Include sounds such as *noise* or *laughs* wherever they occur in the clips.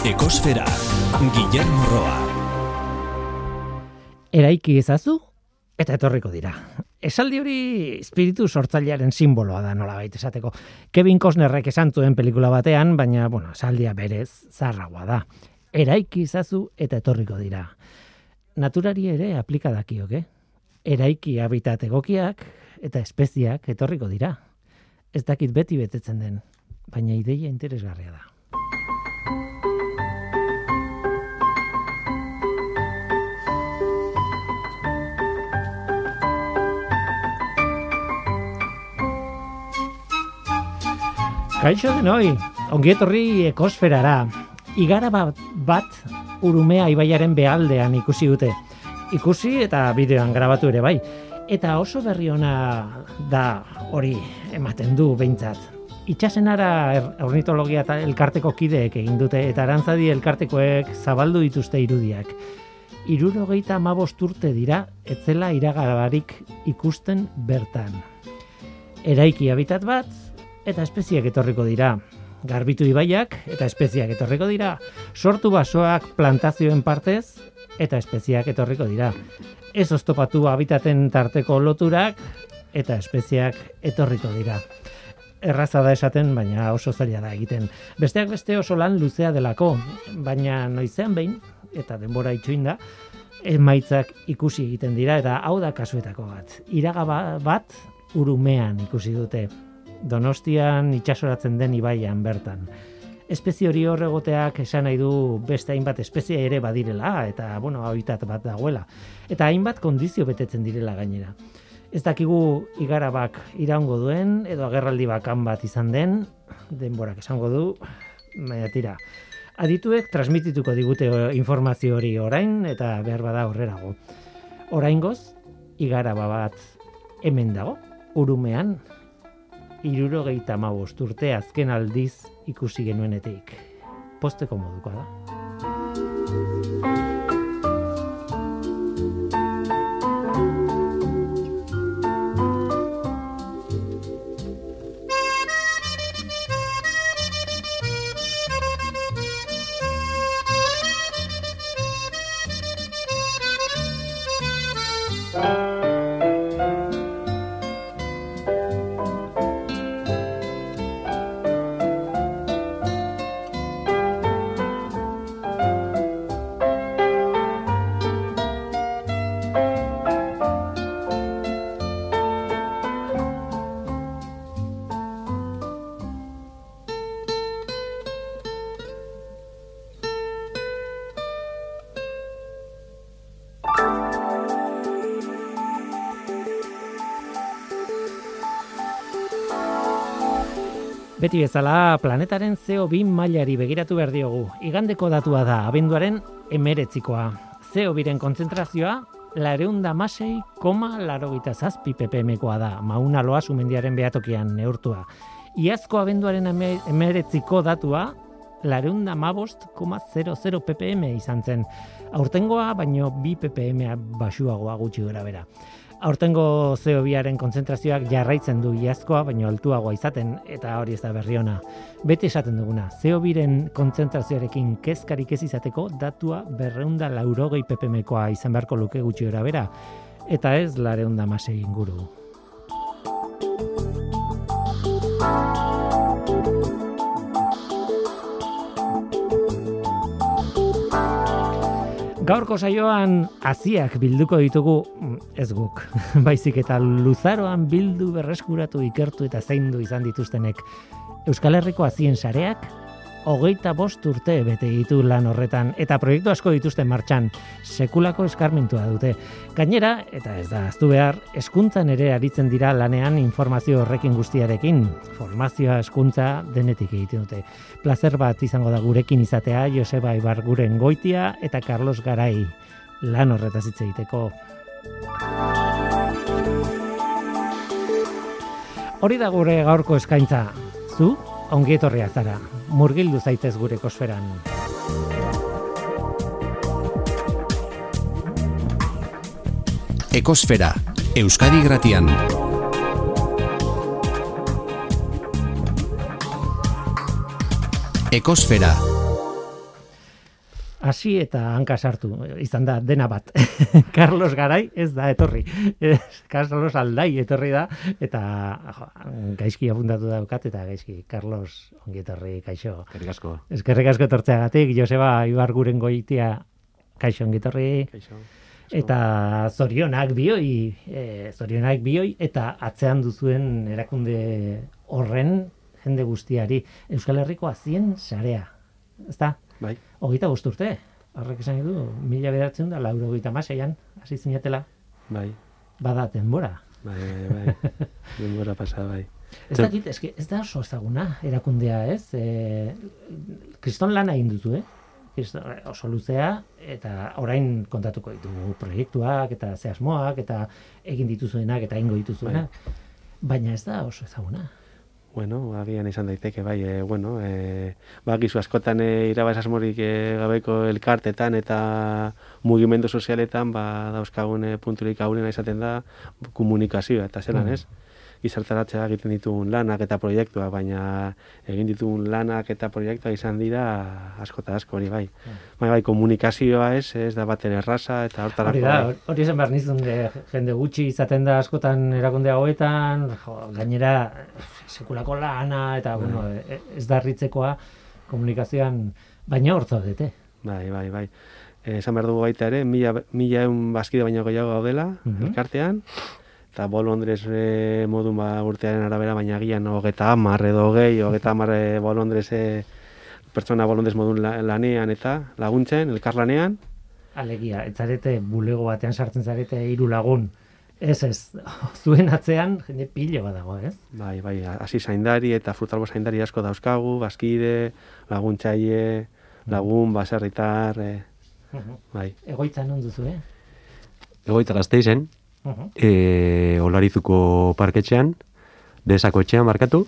Ekosfera, Guillermo Roa. Eraiki ezazu eta etorriko dira. Esaldi hori espiritu sortzailearen simboloa da nola baita esateko. Kevin Costnerrek esan zuen pelikula batean, baina, bueno, esaldia berez zarragoa da. Eraiki ezazu eta etorriko dira. Naturari ere aplika dakioke. Eraiki habitat egokiak eta espeziak etorriko dira. Ez dakit beti betetzen den, baina ideia interesgarria da. Kaixo denoi, ongi etorri ekosferara. Igara bat, bat urumea ibaiaren behaldean ikusi dute. Ikusi eta bideoan grabatu ere bai. Eta oso berri ona da hori ematen du behintzat. Itxasenara er, ornitologia eta elkarteko kideek egin dute eta arantzadi elkartekoek zabaldu dituzte irudiak. Irurogeita amabost urte dira, etzela iragarabarik ikusten bertan. Eraiki habitat bat, eta espeziak etorriko dira. Garbitu ibaiak eta espeziak etorriko dira. Sortu basoak plantazioen partez eta espeziak etorriko dira. Ez oztopatu habitaten tarteko loturak eta espeziak etorriko dira. Erraza da esaten, baina oso zaila da egiten. Besteak beste oso lan luzea delako, baina noizean behin, eta denbora itxuin da, emaitzak ikusi egiten dira, eta hau da kasuetako bat. Iraga ba- bat urumean ikusi dute. Donostian itxasoratzen den ibaian bertan. Espezie hori horregoteak esan nahi du beste hainbat espezie ere badirela eta bueno, habitat bat dagoela. Eta hainbat kondizio betetzen direla gainera. Ez dakigu igarabak iraungo duen edo agerraldi bakan bat izan den, denborak esango du, baina tira. Adituek transmitituko digute informazio hori orain eta behar bada horrerago. Oraingoz, igaraba bat hemen dago, urumean, irurogeita urte azken aldiz ikusi genuenetik. Posteko modukoa da. Beti bezala, planetaren CO2 mailari begiratu behar diogu. Igandeko datua da, abenduaren emeretzikoa. CO2-ren kontzentrazioa, lareunda masei, koma larogita zazpi ppmkoa da, mauna loa sumendiaren behatokian neurtua. Iazko abenduaren eme- emeretziko datua, lareunda mabost, koma 00 ppm izan zen. Aurtengoa, baino bi ppm basuagoa gutxi gora bera. Aurtengo CO2aren kontzentrazioak jarraitzen du iazkoa, baino altuagoa izaten, eta hori ez da berri ona. Beti esaten duguna, CO2ren kontzentrazioarekin kezkarik ez izateko datua berreunda laurogei ppmkoa izan beharko luke gutxi gora bera, eta ez lareunda masei inguru. Gaurko saioan haziak bilduko ditugu mm, ez guk, *laughs* baizik eta luzaroan bildu berreskuratu ikertu eta zaindu izan dituztenek. Euskal Herriko hazien sareak hogeita bost urte bete ditu lan horretan eta proiektu asko dituzten martxan sekulako eskarmentua dute. Gainera, eta ez da aztu behar, eskuntzan ere aritzen dira lanean informazio horrekin guztiarekin. Formazioa eskuntza denetik egiten dute. Plazer bat izango da gurekin izatea Joseba Ibarguren goitia eta Carlos Garai lan horretaz hitz egiteko. Hori da gure gaurko eskaintza. Zu, ongi etorria zara. Murgildu zaitez gure kosferan. Ekosfera, Euskadi Gratian. Ekosfera, hasi eta hanka sartu, izan da dena bat. *laughs* Carlos Garai ez da etorri. Carlos Aldai etorri da eta jo, gaizki abundatu daukat eta gaizki Carlos ongi etorri kaixo. Eskerrik asko. Eskerrik asko etortzeagatik Joseba Ibar guren goitia kaixo ongi etorri. Kaixo. Eta zorionak bioi, e, zorionak bioi, eta atzean duzuen erakunde horren jende guztiari. Euskal Herriko azien sarea. Ezta? Bai. Hogeita bost urte. Horrek esan du, mila bederatzen da, lauro hogeita maseian, hasi zinatela, Bai. bada denbora. Bai, bai, bai. *laughs* Denbora pasa, bai. Ez dakit, eske, ez da oso ezaguna erakundea, ez? E, kriston lana egin duzu, eh? Oso luzea, eta orain kontatuko ditugu proiektuak, eta ze asmoak, eta egin dituzuenak, eta ingo dituzuenak. Baina ez da oso ezaguna. Bueno, agian izan daiteke, bai, e, bueno, e, bakizu askotan e, irabaz asmorik e, gabeko elkartetan eta mugimendu sozialetan, ba, dauzkagun e, punturik aurrena izaten da komunikazioa, eta zelan, Mm. ez? Gizarteratzea egiten ditugun lanak eta proiektuak, baina egin ditugun lanak eta proiektuak izan dira asko eta asko hori bai. Bai, bai, komunikazioa ez, ez da baten erraza eta hortarako. Hori da, bai. hori esan behar nizun, de, jende gutxi izaten da askotan erakunde hauetan, jo, gainera sekulako lana, eta bueno, e- ez da harritzekoa komunikazioan, baina hor zaudete. Bai, bai, bai. Eh, esan behar dugu baita ere, mila, mila eun bazkide baino gehiago gaudela, Mhm. elkartean, eta bolondrez e, modun ba, urtearen arabera, baina agian hogeta hamar edo hogei, hogeta hamar e, bolondrez e, pertsona bolondrez modun la- lanean eta laguntzen, elkarlanean, Alegia, ez zarete bulego batean sartzen zarete hiru lagun. Ez ez, *laughs* zuen atzean jende pilo bat dago, ez? bai, bai, hasi zaindari eta frutalbo zaindari asko dauzkagu, bazkide, laguntzaile, lagun, baserritar, e, *laughs* bai. Egoitza non duzu, eh? Egoitza gazteizen, Uh e, Olarizuko parketxean, desako etxean markatu,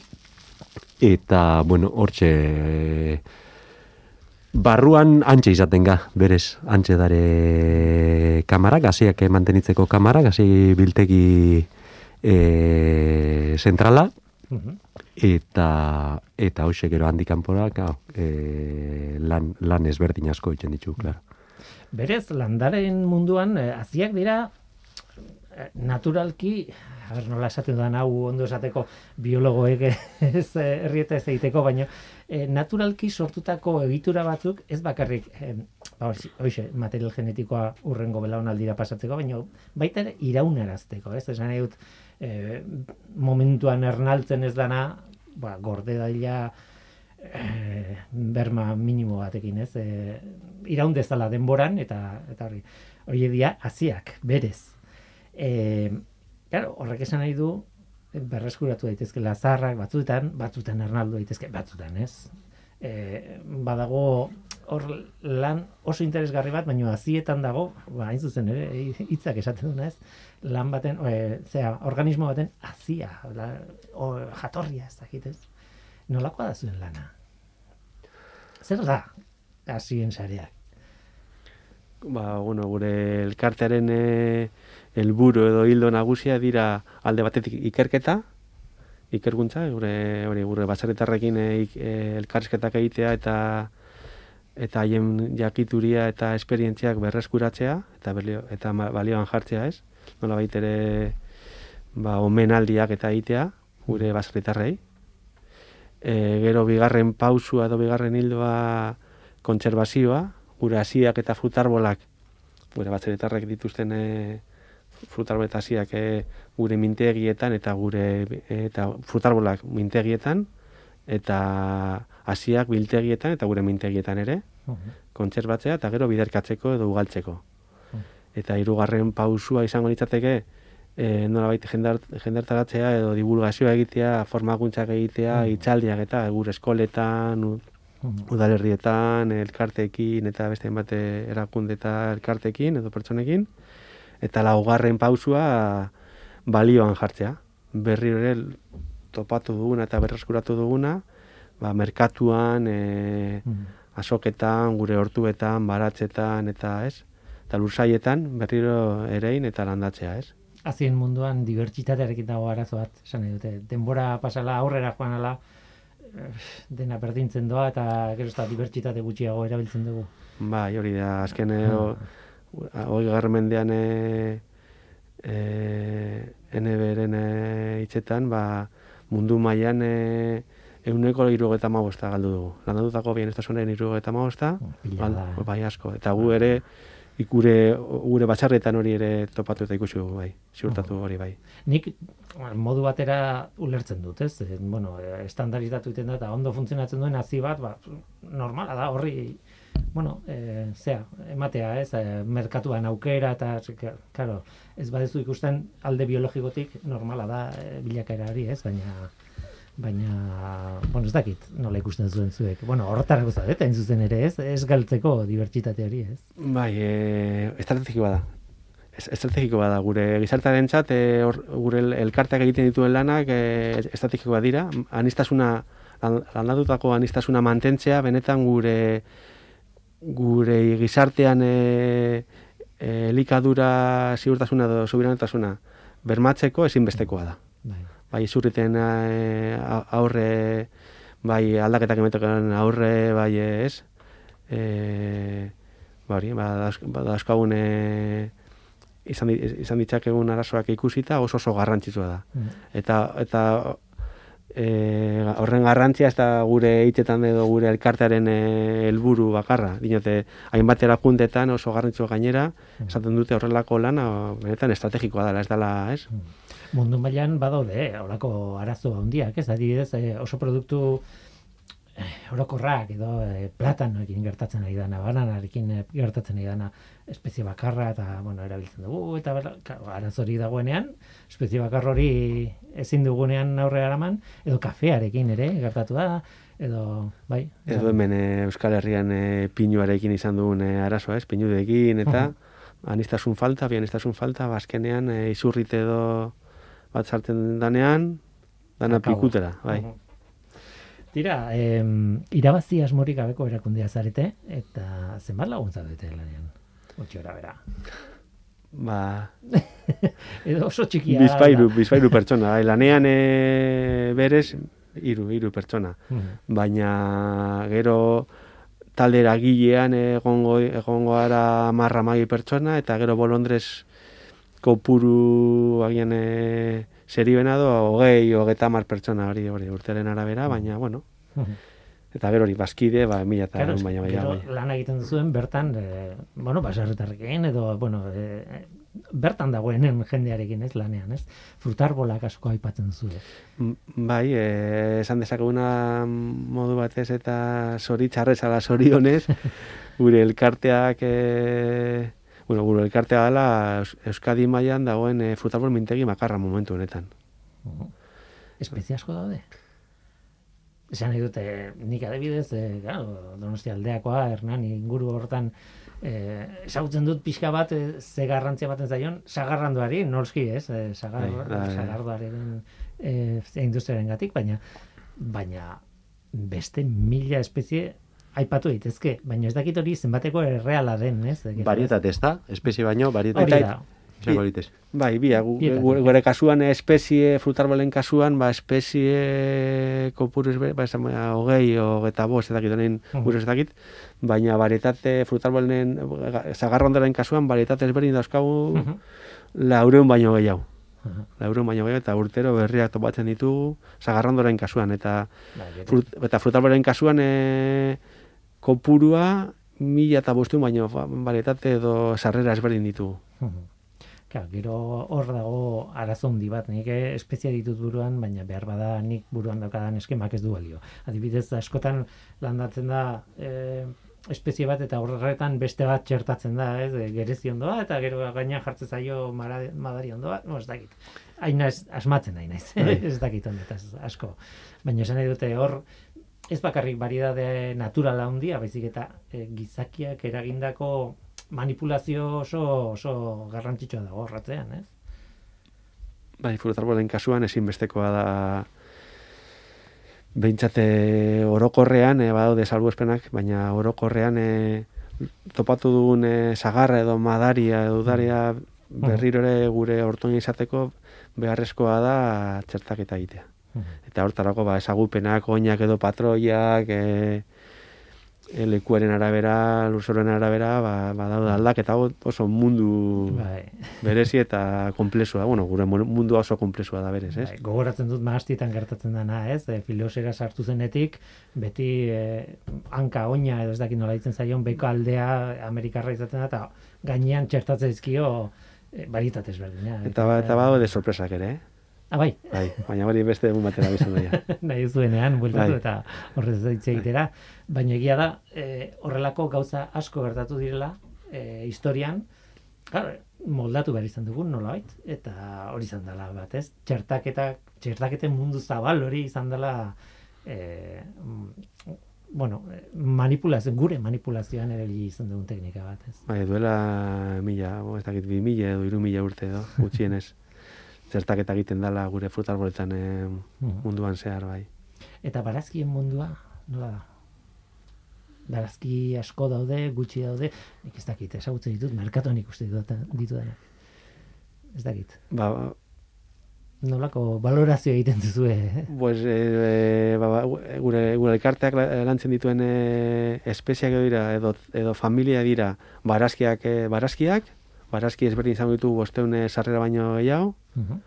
eta, bueno, hortxe, e, barruan antxe izaten ga, berez, antxe dare kamara, gaziak mantenitzeko kamara, gazi biltegi e, zentrala, eta eta hoxe gero handik kanpora, e, lan, lan ezberdin asko egiten ditu, claro. Berez, landaren munduan, eh, haziak dira, naturalki, a ber, nola esaten da hau ondo esateko biologoek *laughs* ez eh, herrieta ez egiteko, baina eh, naturalki sortutako egitura batzuk, ez bakarrik, eh, ba, hoxe- material genetikoa urrengo belaunaldira pasatzeko, baina baita ere iraunarazteko, ez? Esan nahi dut, eh, momentuan ernaltzen ez dana, ba, gorde daila, eh, berma minimo batekin, ez? Eh, iraun dezala denboran eta eta hori. Hori dira hasiak berez. Eh, claro, horrek esan nahi du eh, berreskuratu daitezke zaharrak batzuetan, batzuetan ernaldu daitezke batzuetan, ez? Eh, badago hor lan oso interesgarri bat, baina hazietan dago, ba, hain zuzen ere, hitzak esaten duna, ez? Lan baten, e, zera, organismo baten hazia, la, o, jatorria ez dakit, ez? Nolakoa da zuen lana? Zer da hazien sareak? ba, bueno, gure elkartearen e, helburu edo hildo nagusia dira alde batetik ikerketa, ikerkuntza, gure hori gure baserritarrekin e, ik- e, elkarrizketak egitea eta eta haien jakituria eta esperientziak berreskuratzea eta belio, eta balioan jartzea, ez? Nola ere ba omenaldiak eta egitea gure baserritarrei. E, gero bigarren pausua edo bigarren hildoa kontserbazioa, gure hasiak eta frutarbolak, gure batzeritarrek dituzten e, frutarbol eta hasiak e, gure mintegietan eta gure e, eta frutarbolak mintegietan eta hasiak biltegietan eta gure mintegietan ere kontserbatzea eta gero biderkatzeko edo ugaltzeko. Eta hirugarren pausua izango litzateke e, nolabait jendart, jendartaratzea edo divulgazioa egitea, formakuntzak egitea, hitzaldiak eta gure eskoletan, udalerrietan, elkarteekin eta beste hainbat eh, erakunde eta elkarteekin edo pertsonekin. Eta laugarren pausua balioan jartzea. Berriro ere topatu duguna eta berreskuratu duguna, ba, merkatuan, e, asoketan, gure hortuetan, baratzetan eta ez, eta lursaietan berriro erein eta landatzea, ez? Hazien munduan dibertsitatearekin dago arazo bat, esan dute. Denbora pasala aurrera joan ala, dena berdintzen doa eta gero ez da dibertsitate gutxiago erabiltzen dugu. Bai, hori da, azken Ah. Hori garmendean e, e, NBren e, hitzetan, ba, mundu mailan e, euneko irugeta magosta galdu dugu. Landatutako bienestasunen irugeta magosta, da. bai asko. Eta gu ere, ikure, gure batxarretan hori ere topatu eta ikusi bai, ziurtatu hori, bai. Nik modu batera ulertzen dut, ez? Bueno, estandarizatu egiten da eta ondo funtzionatzen duen hazi bat, ba, normala da, horri bueno, e, zea, ematea, ez, e, merkatuan aukera eta, claro, ez badezu ikusten alde biologikotik normala da e, bilakaera hori, ez, baina baina, bueno, ez dakit nola ikusten zuen zuek. Bueno, horretarako zaudete, hain zuzen ere, ez, ez galtzeko dibertsitate hori, ez. Bai, e, estrategikoa da. Es- Estrategikoa da. Gure gizartaren txat, e, hor- gure el- elkarteak egiten dituen lanak e, estrategikoa dira. Anistasuna, lan- landatutako anistasuna mantentzea, benetan gure gure gizartean e, e, elikadura ziurtasuna edo subiranotasuna bermatzeko ezinbestekoa da. Bai. bai izurriten eh, a- aurre, bai aldaketak emetekan aurre, bai ez, e, ba hori, ba, ba, dauzkagun e, izan, izan ditzakegun arazoak ikusita oso oso garrantzitsua da. Mm. Eta, eta e, horren garrantzia ez da gure hitzetan edo gure elkartearen e, helburu bakarra. Dinote, hainbat erakundetan oso garrantzitsua gainera, esaten dute horrelako lana, benetan estrategikoa dela, ez dela, ez? mundu mailan badaude eh, horako arazo handiak, ez adibidez eh, oso produktu eh, orokorrak edo eh, platanoekin gertatzen ari dana, bananarekin eh, gertatzen ari dana espezie bakarra eta bueno, erabiltzen dugu eta arazori dagoenean espezie bakar hori ezin dugunean aurre eraman edo kafearekin ere gertatu da edo bai Edo hemen e, Euskal Herrian e, pinuarekin izan dugun e, arazoa, ez? Pinudekin eta anistasun falta, bi anistasun falta, bazkenean e, izurrite edo bat sartzen danean, dana Akabo. pikutera, bai. Mhm. Tira, em, irabazi asmorik gabeko erakundea zarete, eta zenbat laguntza dute lanean? Gutxi ora bera. Ba, *laughs* Edo oso txikia. bizpairu, bizpairu pertsona, lanean e, berez, hiru, hiru pertsona. Mhm. Baina gero talde eragilean egongo, egongo ara marra magi pertsona, eta gero bolondrez kopuru agian e, seri benado, hogei, hogeita mar pertsona hori, hori urteren arabera, baina, bueno, Mhm. Eta gero hori bazkide, ba, mila eta ehun baina, baina, gero lan egiten duzuen bertan, e, bueno, baserritarrekin, edo, bueno, e, bertan dagoenen jendearekin, ez, lanean, ez? Frutarbolak asko aipatzen zuen. Bai, eh, esan dezakeguna modu batez eta zoritxarrez ala zorionez, *laughs* gure elkarteak, eh, bueno, gure elkartea dela Eus- Euskadi mailan dagoen eh, frutarbol mintegi makarra momentu honetan. Mhm. Espezie asko daude. Esan nahi dute, nik adibidez, e, claro, Donostia aldeakoa, Hernani inguru hortan, e, ezagutzen dut pixka bat, e, ze garrantzia baten zaion, sagarranduari, noski ez, e, sagar, Bai, bai. sagardoaren e, industriaren gatik, baina, baina beste mila espezie aipatu daitezke, baina ez dakit hori zenbateko erreala den, ez? Varietate ez da? Espezie baino, Hori Izango litez. Bai, bia, gu, gure, kasuan espezie, frutarbolen kasuan, ba, espezie kopuru ezber, ba, esan, ba, hogei, hogeita bost, ez dakit, honein, Mhm. gure ez dakit, baina varietate frutarbolen, zagarrondaren kasuan, varietate ezberdin dauzkagu, Mhm. laureun baino gehiago. Aha. Laureun baino gehiago, eta urtero berriak topatzen ditugu, zagarrondoren kasuan, eta Bai, frut, eta frutarbolen kasuan, e, kopurua, mila eta bosteun baino, ba, varietate edo sarrera ezberdin ditugu. Mhm. Claro, gero hor dago arazo handi bat, nik eh, espezia ditut buruan, baina behar bada nik buruan daukadan eskemak ez du balio. Adibidez, askotan landatzen da eh, espezie bat eta horretan beste bat txertatzen da, ez, eh, gerezi ondoa, eta gero gaina jartzen zaio mara- madari ondoa, no, ez dakit. Haina ez, asmatzen nahi naiz, Bai. *laughs* ez dakit honetaz asko. Baina esan nahi dute hor, ez bakarrik variedade naturala handia, baizik eta eh, gizakiak eragindako manipulazio oso oso garrantzitsua dago horratzean, ez? Bai, frutarbolen kasuan ezinbestekoa da behintzate orokorrean, e, badaude salbuespenak, baina orokorrean e, topatu dugun e, sagarra edo madaria edo udaria berriro ere gure ortoin izateko beharrezkoa da txertaketa egitea. Eta hortarako ba, ezagupenak, oinak edo patroiak, e, e, lekuaren arabera, lurzoren arabera, ba, ba daude aldaketa oso mundu Bai. berezi eta komplexua. Bueno, gure mundu oso komplexua da berez, ez? Bai, gogoratzen dut maastietan gertatzen dana, ez? E, filosera sartu zenetik, beti e, hanka oina edo ez dakit nola ditzen zaion, beko aldea Amerikarra izaten da, eta gainean txertatzen dizkio e, baritatez berdina. Eta, ba, eta badaude sorpresak ere, eh? Ah, bai. Bai, baina hori beste egun batera bizan daia. *laughs* Nahi zuenean, bueltatu Bai. eta horrez hitz egitera. Baina egia da, e, horrelako gauza asko gertatu direla e, historian, claro, moldatu behar izan dugun nolabait, eta hori izan dela bat, ez? Txertaketa, txertaketen mundu zabal hori izan dela e, bueno, manipulazio, gure manipulazioan ere izan dugun teknika bat, ez? Bai, duela mila, bo, ez dakit, bi mila edo, iru mila urte edo, gutxienez. *laughs* Zertaketa egiten dela gure frutarboletan eh, munduan zehar, bai. Eta barazkien mundua, nola da? Barazki asko daude, gutxi daude, nik ez dakit, ezagutzen ditut, merkatuan ikusten ditut, ditu dena. Ez dakit. Ba, Nolako valorazio egiten duzue, eh? pues, e, ba, ba, gure, gure elkarteak la- lantzen dituen e, espeziak dira, edo, edo familia dira, barazkiak, e, barazkiak, barazki ezberdin izango ditu bosteune sarrera baino gehiago, Mhm.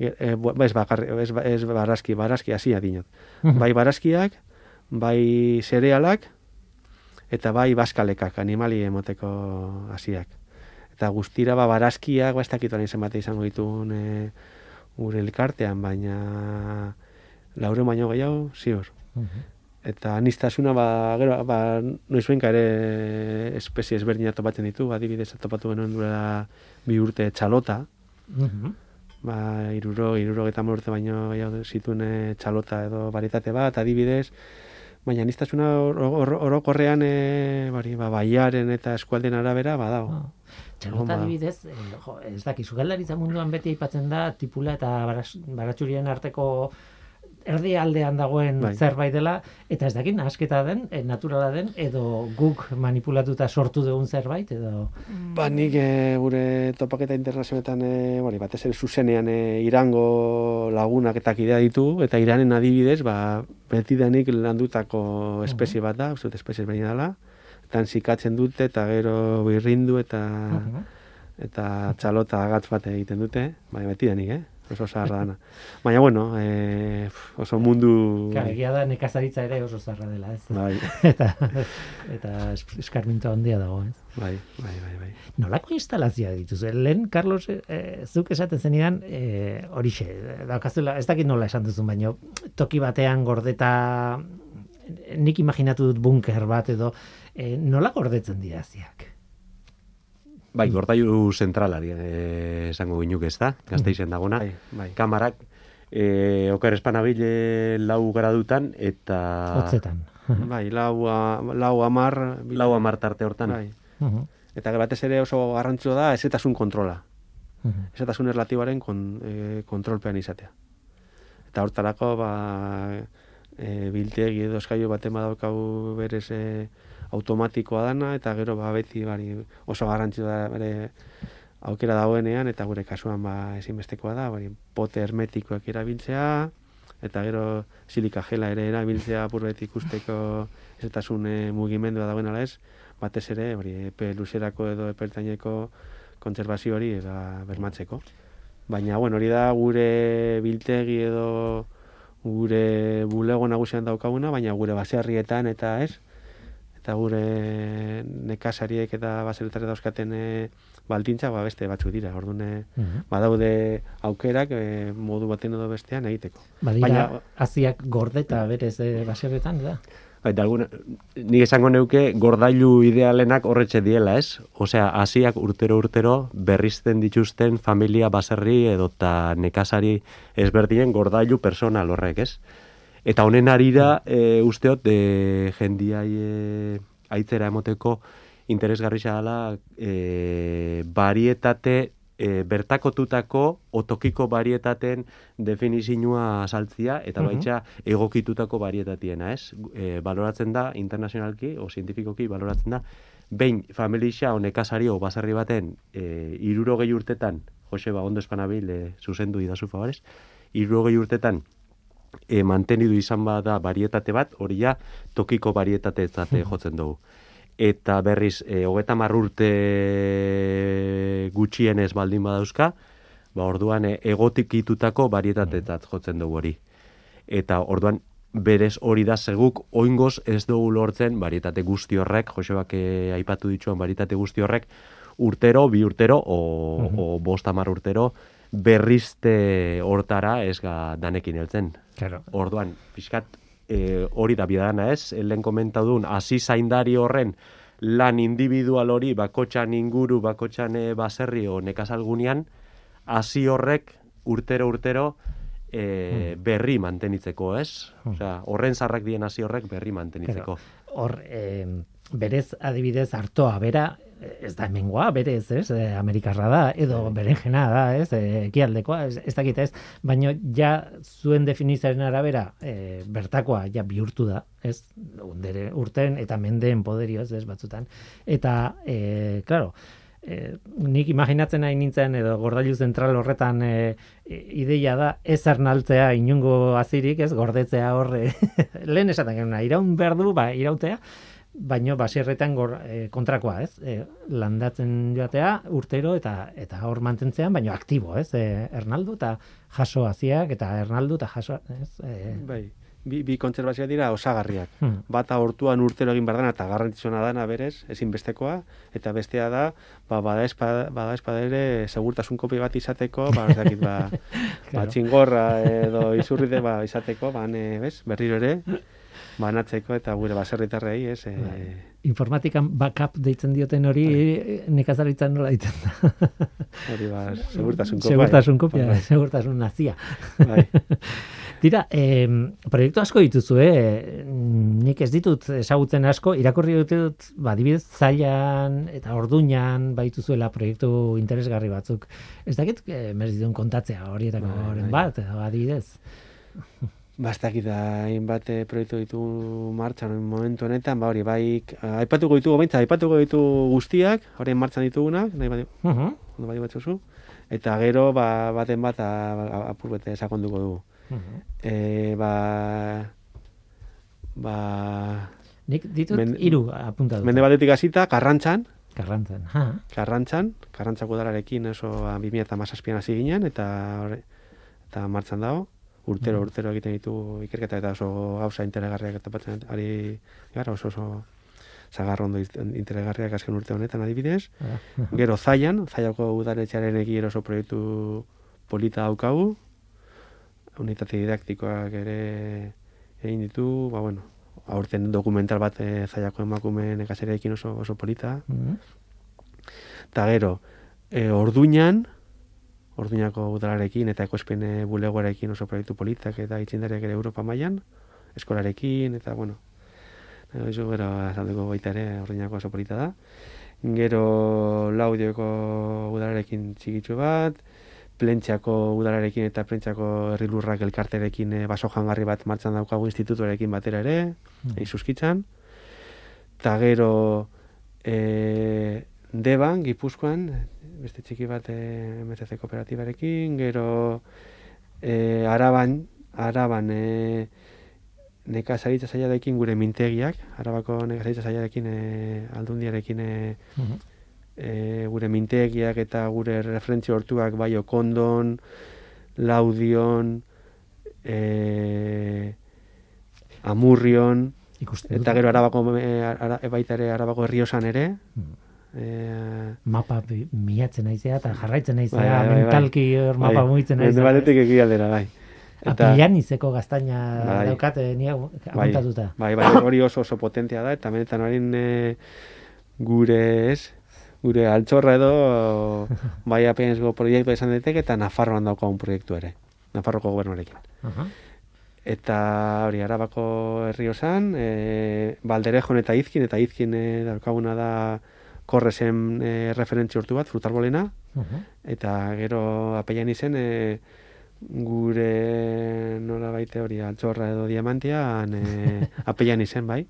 e, e, ez, bakarri, ez, ba- ez barazki, barazki hasia dinot. Mhm. bai barazkiak, bai zerealak, eta bai baskalekak, animali emoteko hasiak. Eta guztira ba barazkiak, ba ez dakit orain zenbat izango dituen e, gure elkartean, baina laure baino gehiago, ziur. Mhm. Eta anistasuna, ba, gero, ba, noizbenka ere espezie ezberdina topatzen ditu, adibidez topatu genuen duela bi urte txalota, Mhm. ba, iruro, iruro eta urte baino gehiago zituen eh, txalota edo varietate bat, adibidez, baina anistasuna oro- orokorrean e, bari, ba, baiaren eta eskualden arabera badago. Ah. Txalota ba. adibidez, eh, jo, ez daki, sugaldaritza munduan beti aipatzen da tipula eta baras, baratxurien arteko erdi aldean dagoen Bai. zerbait dela, eta ez dakit nahasketa den, eh, naturala den, edo guk manipulatuta sortu dugun zerbait, edo... Ba, nik e, gure topaketa internazionetan, e, bari, batez ere zuzenean e, irango lagunak eta kidea ditu, eta iranen adibidez, ba, beti denik landutako espezie bat da, uste dut espezie ezberdina dela, eta zikatzen dute, eta gero birrindu, eta Mhm. eta txalota agatz bat egiten dute, bai, beti denik, eh? Oso zaharra dana. Baina, bueno, e, oso mundu... Claro, egia da nekazaritza ere oso zarra dela, ez? Bai, *laughs* eta eta es- eskarminto handia dago, ez? bai, bai, bai, bai. Nolako instalazioa dituzu? Lehen, Carlos, eh, zuk esaten zenidan, eh, horixe, daukazula, ez dakit nola esan duzun, baino, toki batean gordeta, nik imaginatu dut bunker bat edo, eh, nola gordetzen dira ziak? Bai, gordailu zentralari eh, esango ginuk ez da, gazteizen dagona. Bai, bai. Kamarak, eh, oker espanabile lau gradutan, eta Hotzetan. Bai, lau, lau amar... bil- lau amar tarte hortan. Bai. Mhm, Eta batez ere oso garrantzitsua da ezetasun kontrola. mhm. Ezetasun erlatiboaren kon, e, kontrolpean izatea. Eta hortarako, ba, e, biltegi edo eskailu baten badaukagu berez e, automatikoa dana, eta gero ba, beti bari, oso garrantzitsua da bere aukera dagoenean, eta gure kasuan ba, ezinbestekoa da, bari, pote hermetikoak erabiltzea, eta gero silika gela ere erabiltzea apurbet ikusteko ezetasun e, mugimendua dagoen ala ez, batez ere, hori, epe luzerako edo epeltaineko kontserbazio hori ba, bermatzeko. Baina, bueno, hori da gure biltegi edo gure bulego nagusian daukaguna, baina gure baserrietan eta ez, eta gure nekasariek eta baserritarek dauzkaten e, baldintza ba beste batzuk dira. Orduan e, Mhm. badaude aukerak e, modu baten edo bestean egiteko. Badira, Baina- aziak gordeta berez eh, baserretan, da? Bai, eta alguna, nik esango neuke gordailu idealenak horretxe diela, ez? Osea, hasiak urtero urtero berrizten dituzten familia baserri edo eta nekasari ezberdinen gordailu personal horrek, ez? Eta honen arira, e, usteot, e, jendiai e, aitzera emoteko interesgarri dela e, barietate e, bertakotutako otokiko barietaten definizioa saltzia eta Mhm. baitxa egokitutako barietatiena, ez? E, baloratzen da internazionalki o zientifikoki baloratzen da behin familia o nekazari o baserri baten e, irurogei urtetan, Joseba ondo espanabil, e, zuzendu idazu favorez, irurogei urtetan e, mantenidu izan bada varietate bat, hori ja tokiko varietate etzate jotzen dugu. Eta berriz, e, hogeta marrurte gutxienez baldin badauzka, ba orduan e, egotik itutako varietatetzat jotzen dugu hori. Eta orduan berez hori da seguk oingoz ez dugu lortzen varietate guzti horrek, Josebak aipatu dituan varietate guzti horrek, urtero, bi urtero, o, Mhm. o bost hamar urtero, berrizte hortara ez ga danekin heltzen. Claro. Orduan, pixkat, e, hori da bidana ez, lehen komentau duen, hasi zaindari horren lan individual hori, bakotxan inguru, bakotxan e, baserri o nekasalgunean, hasi horrek urtero urtero e, berri mantenitzeko, ez? Osea, horren zarrak dien hasi horrek berri mantenitzeko. Hor, eh, berez adibidez hartoa bera, eh, ez da hemengoa, berez, ez, eh, Amerikarra da, edo berenjena da, ez, eh, ekialdekoa, ez, ez dakit ez, baina ja zuen definizioaren arabera eh, bertakoa ja bihurtu da, ez, dere urten eta mendeen poderioz, ez, batzutan, eta, eh, claro, eh, nik imaginatzen nahi nintzen edo gordailu zentral horretan eh, ideia da ez ernaltzea inungo azirik, ez gordetzea horre. *laughs* Lehen esaten genuna, iraun behar du, ba, irautea, baino baserretan gor, eh, kontrakoa, ez? E, landatzen joatea urtero eta eta hor mantentzean, baino aktibo, ez? E, Ernaldu eta jaso haziak eta Ernaldu eta jaso, ez? E, Bai, bi, bi kontserbazioa dira osagarriak. hmm, Bata hortuan urtero egin behar dana eta garrantzitsuna dana berez, ezinbestekoa, eta bestea da, ba, bada espada, bada espada ere segurtasun kopi bat izateko, ba, dakit, ba, *laughs* ba, Claro. txingorra edo izurride ba, izateko, ba, ne, bez, berriro ere, banatzeko eta gure baserritarrei, ez, e, Bai. informatikan backup deitzen dioten hori eh, nekazaritzan nola ditzen da. hori ba, segurtasun kopa. Segurtasun kopia, Bai, segurtasun nazia. bai. *laughs* Tira, eh, proiektu asko dituzu, eh? nik ez ditut ezagutzen asko, irakurri dut, ba, adibidez, zailan eta orduñan baituzuela proiektu interesgarri batzuk. Ez dakit, eh, merezi duen kontatzea horietako Bai, bai. bat, edo adibidez. Ba, ez dakit da, hainbat eh, proiektu ditu martxan momentu honetan, ba hori, bai, aipatuko ditugu, baintza, aipatuko ditu guztiak, horien martxan ditugunak, nahi badi, Uh ondo badi batzuzu, eta gero, ba, baten bat, apur bete sakonduko dugu. E, ba, ba, Nik ditut Men- hiru apuntatu. mende batetik hasita, karrantzan, Karrantzan. Ha, karrantzan, karrantzako udalarekin oso ba, 2008an hasi ginen, eta, horre, eta martxan dago, urtero, Mhm. urtero egiten ditu ikerketa eta oso gauza interesgarriak eta batzen ari gara oso oso zagarro ondo iz- interesgarriak azken urte honetan adibidez. Ah, *laughs* Gero zaian, zaiako udaletxearen egin oso proiektu polita daukagu, unitate didaktikoak ere egin ditu, ba bueno, aurten dokumental bat eh, zaiako emakume nekasereekin oso, oso polita, Mhm. Eta gero, e, orduñan, orduñako udalarekin eta ekoizpen bulegoarekin oso proiektu politak eta itxindariak ere Europa mailan, eskolarekin eta bueno, iso gero azalduko baita ere orduñako oso polita da. Gero laudioko udalarekin txikitsu bat, plentxako udalarekin eta plentxako herrilurrak elkarterekin e, baso jangarri bat martxan daukagu institutuarekin batera ere, mm. suskitzan. Eta gero e, Deban, Gipuzkoan, beste txiki bat e, MTC kooperatibarekin, gero e, Araban, Araban e, nekazaritza zailarekin gure mintegiak, Arabako nekazaritza zailarekin e, aldundiarekin e, e, gure mintegiak eta gure referentzia hortuak bai okondon, laudion, e, amurrion, Ikusten eta gero arabako, e, ara, baita ere arabako herriosan ere, Mhm. E, mapa miatzen naizea eta jarraitzen naizea Bai, bai, bai, bai. mentalki hor mapa mugitzen mende naizea. batetik ekialdera, bai. Apilanizeko gaztaina Bai. daukate ni hau apuntatuta. Bai, bai, hori oso oso potentea da, eta benetan horien e, gure ez, gure altxorra edo *laughs* bai apensgo proiektu izan daiteke eta Nafarroan daukagun proiektu ere. Nafarroko gobernuarekin. Aha. Eta hori, arabako herri osan, e, balderejon eta izkin, eta izkin e, daukaguna da korrezen e, referentzi hortu bat, frutarbolena, Aha. eta gero apeian izen e, gure nola baite hori altxorra edo diamantia e, *laughs* apeian izen, bai.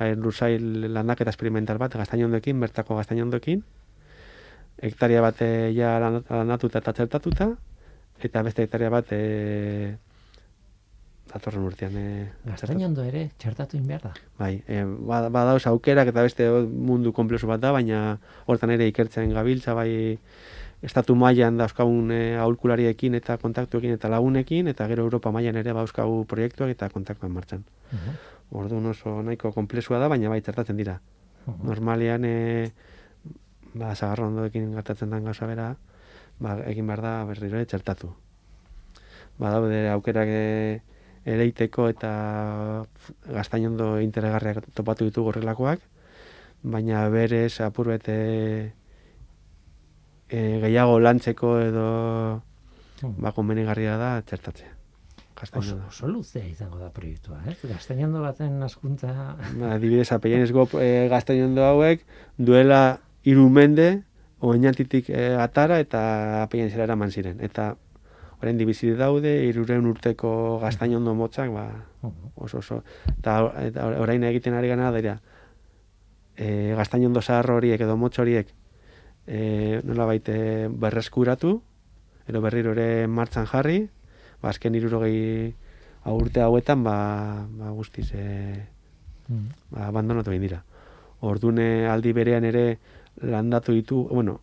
E, Lursail landaketa experimental bat, gaztainondoekin, bertako gaztainondoekin, hektaria bat e, ja lan- landatuta eta txertatuta, eta beste hektaria bat e, datorren urtean. E, Gaztainondo ere, txertatu behar da. Bai, e, bada- badauz aukerak eta beste mundu komplezu bat da, baina hortan ere ikertzen gabiltza, bai estatu mailan dauzkagun e, aholkulariekin eta kontaktuekin eta lagunekin, eta gero Europa mailan ere bauzkagu proiektuak eta kontaktuan martxan. Mhm. Orduan oso nahiko komplexua da, baina bai txertatzen dira. Mhm. Normalean, e, ba, zagarro ondoekin gertatzen den gauza bera, ba, egin behar da berriro txertatu. Badaude aukerak e, ereiteko eta gaztainondo interesgarriak topatu ditugu horrelakoak, baina berez apur bete e, gehiago lantzeko edo Mhm. ba, konbenigarria da txertatzea. Oso, oso luzea izango da proiektua, ez? Gaztainondo baten askuntza... Ba, Adibidez, apeienezko e, gaztainondo hauek duela hiru mende oinatitik e, atara eta apeienezera eraman ziren. Eta orain bizi daude, irureun urteko gaztainondo motzak, ba, oso oso. Eta, eta orain egiten ari gana dira, e, gaztainondo zahar horiek edo motz horiek e, nola baite berreskuratu, edo berriro ere martxan jarri, ba, azken irurogei urte hauetan, ba, ba guztiz, e, Mhm. ba, abandonatu egin dira. Ordune aldi berean ere landatu ditu, bueno,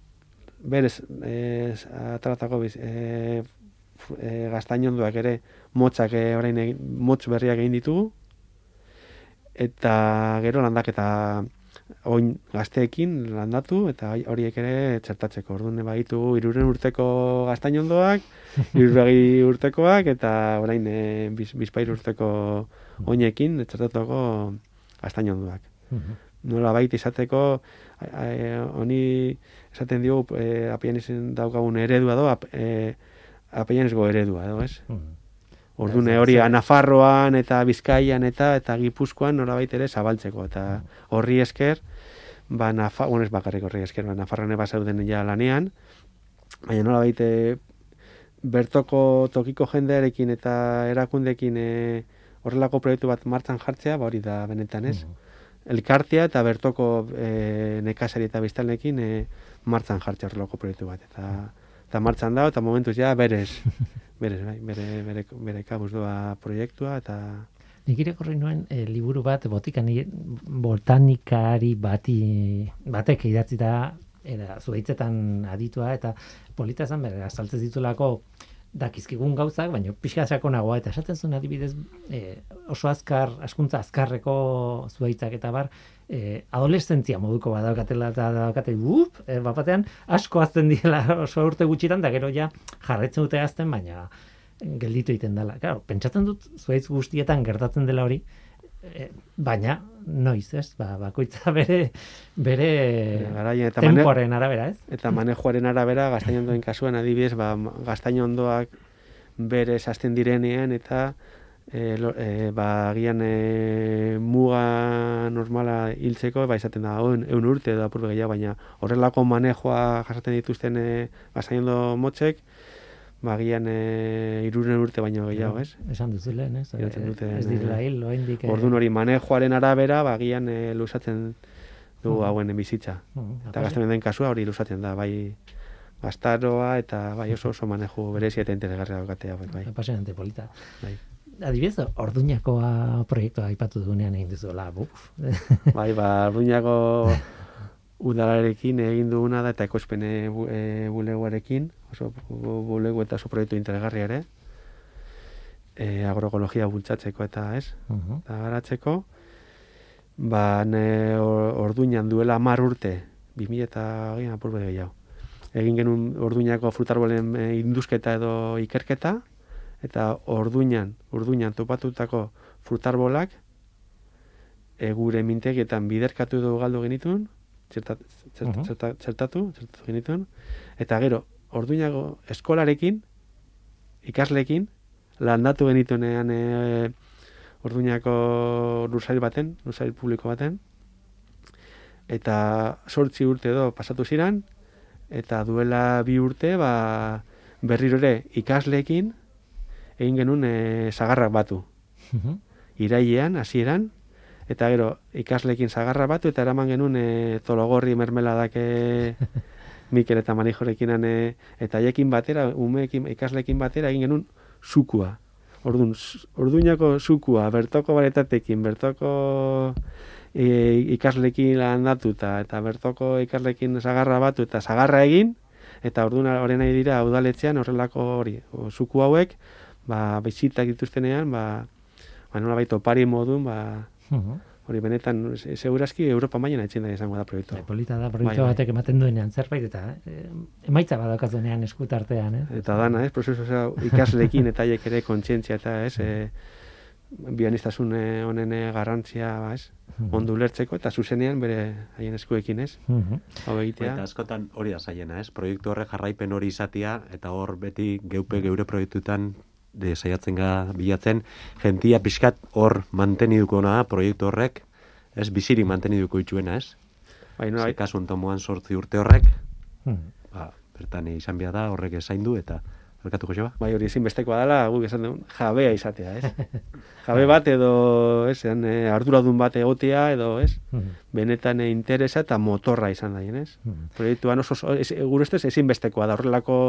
berez, e, ataratako biz, e, e, gaztainondoak ere motzak e, orain egin, motz berriak egin ditugu, eta gero landaketa oin gazteekin landatu, eta horiek ere txertatzeko. Orduan bagitu iruren urteko gaztainondoak, *laughs* iruregi urtekoak, eta orain e, biz, bizpair urteko oinekin txertatuko gaztainondoak Mhm. nola baita izateko honi esaten diogu e, apian izan daukagun eredua do ap, e, apianezgo eredua edo ez Mhm. Ordune hori Nafarroan eta Bizkaian eta eta Gipuzkoan nolabait ere zabaltzeko eta horri esker ba Nafa, bueno, ez bakarrik horri esker, ba Nafarroan eba zeuden ja lanean, baina nolabait e, bertoko tokiko jendearekin eta erakundekin e, horrelako proiektu bat martxan jartzea, ba hori da benetan ez. Mhm. Elkartea eta bertoko e, nekazari eta biztanlekin e, martxan jartzea horrelako proiektu bat. Eta, eta martxan da, eta momentuz ja berez, *laughs* berez, bai, bere, bere, bere kabuz doa proiektua, eta Nik irakurri nuen eh, liburu bat botikani botanikari bati batek idatzi da era zuaitzetan aditua eta polita esan bere azaltzen ditulako dakizkigun gauzak, baina pixka sakonagoa eta esaten zuen adibidez eh, oso azkar, askuntza azkarreko zuaitzak eta bar, eh, adolescentzia moduko badaukatela eta daukate up, eh, bapatean asko azten diela *laughs* oso urte gutxitan da gero ja jarretzen dute azten, baina gelditu egiten dela. Claro, pentsatzen dut zuaitz guztietan gertatzen dela hori, e, baina noiz, ez? Ba, bakoitza *laughs* bere bere garaien eta mane, temporen arabera, ez? eta manejoaren arabera gaztainondoen kasuan adibidez, ba, gaztainondoak bere hasten direnean eta e, lo, e, ba, agian e, muga normala hiltzeko, ba, izaten da, eun, eun urte edo apurbe gehiago, baina horrelako manejoa jasaten dituzten e, gaztainondo motzek, ba, agian e, iruren urte baino gehiago, ez? Esan duzu lehen, ez? Irauten dute, ez direla hil, oraindik. eh, Orduan hori manejoaren arabera, ba, agian e, lusatzen du Mhm. hauen bizitza. mm, Eta gazten den kasua hori lusatzen da, bai gaztaroa eta bai oso oso manejo berezia eta interesgarria daukatea, bai. bai. Apasionante polita. Bai. Adibidez, orduñakoa proiektua aipatu dugunean egin duzuela, buf. *laughs* Bai, ba, Arduñako udalarekin egin duguna da eta ekoizpene bu, e, buleguarekin, oso bu- bulegu eta oso proiektu interesgarria ere. E, agroekologia bultzatzeko eta ez, eta garatzeko. Ba, ne, or- orduñan duela mar urte, 2000 eta agian apurbe gehiago. Egin genuen orduñako frutarbolen e, induzketa edo ikerketa, eta orduñan, orduñan topatutako frutarbolak e, gure mintegietan biderkatu edo galdu genitun, txertat, txert, txerta- txertatu, txertatu genitun, eta gero, orduñago eskolarekin, ikaslekin, landatu genituenean e, orduñako lursail baten, lursail publiko baten, eta sortzi urte edo pasatu ziran, eta duela bi urte, ba, berriro ere ikasleekin, egin genuen e, sagarrak batu. Mhm. Irailean, hasieran, eta gero ikasleekin sagarra batu, eta eraman genuen e, tologorri mermeladak e, *laughs* Mikel eta Marijorekin e, eta haiekin batera, umeekin, ikasleekin batera egin genuen sukua. Orduan, s- orduñako zukua, bertoko baretatekin, bertoko e, ikaslekin landatuta, eta bertoko ikaslekin zagarra batu, eta zagarra egin, eta orduan horren nahi dira udaletxean horrelako hori, o, zuku hauek, ba, bizitak dituztenean, ba, ba nola baito opari modun, ba, hori benetan, se- segurazki Europa mailan etxen da izango da proiektu. Bai, hau. polita da, Bai, proiektu bai. batek ematen duenean zerbait eta eh, emaitza badaukazunean eskutartean, eh? Eta dana, ez, prozesu zau, ikasleekin eta haiek ere kontzientzia eta, ez, e, bianistasun eh, honen eh, garrantzia, ba, ez, Mhm. ondo ulertzeko eta zuzenean bere haien eskuekin, ez, Mhm. hau egitea. Eta askotan hori da zaiena, ez? Proiektu horrek jarraipen hori izatea, eta hor beti geupe geure proiektutan de saiatzen ga bilatzen, jentia pixkat hor manteniduko da proiektu horrek, ez bizirik manteniduko itxuena, ez? Bai, no, Ze kasu ontomoan sortzi urte horrek, Mhm. ba, bertan izan behar da, horrek esaindu, eta Barkatu, Joseba? bai hori ezinbestekoa dela, guk esan dugu, jabea izatea, ez? *laughs* Jabe bat edo, ez, eh, arduradun bat egotea edo, ez? Benetan eh, interesa eta motorra izan daien, ez? Proiektuan oso, ez, gure ustez ezinbestekoa da, horrelako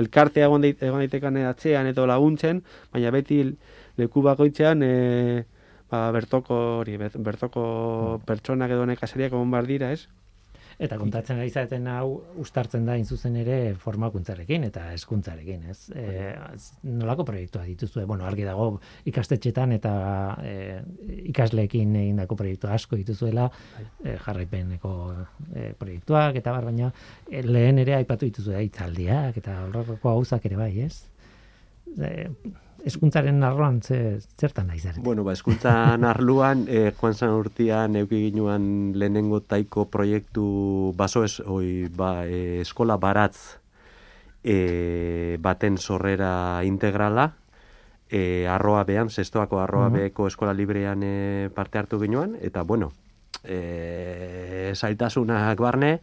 elkartea egon, dait, egon daitekan eh, atzean edo laguntzen, baina beti leku bakoitzean e, ba, bertoko hori, bertoko pertsonak edo nekazariak egon bar dira, ez? Eta kontatzen ari zaeten hau ustartzen da in zuzen ere formakuntzarekin eta hezkuntzarekin, ez? E, nolako proiektua dituzue? Bueno, argi dago ikastetxetan eta e, ikasleekin egindako proiektu asko dituzuela, e, jarraipeneko e, proiektuak eta bar, baina e, lehen ere aipatu dituzue hitzaldiak eta horrelako gauzak ere bai, ez? E, hezkuntzaren arloan ze, zertan nahi zarete? Bueno, ba, eskuntzan *laughs* arluan, eh, joan zan urtean euki ginuan lehenengo taiko proiektu baso ez, oi, ba, eh, eskola baratz eh, baten sorrera integrala, eh, arroa behan, zestoako arroa Mhm. beheko eskola librean eh, parte hartu ginuan, eta bueno, eh, zaitasunak barne,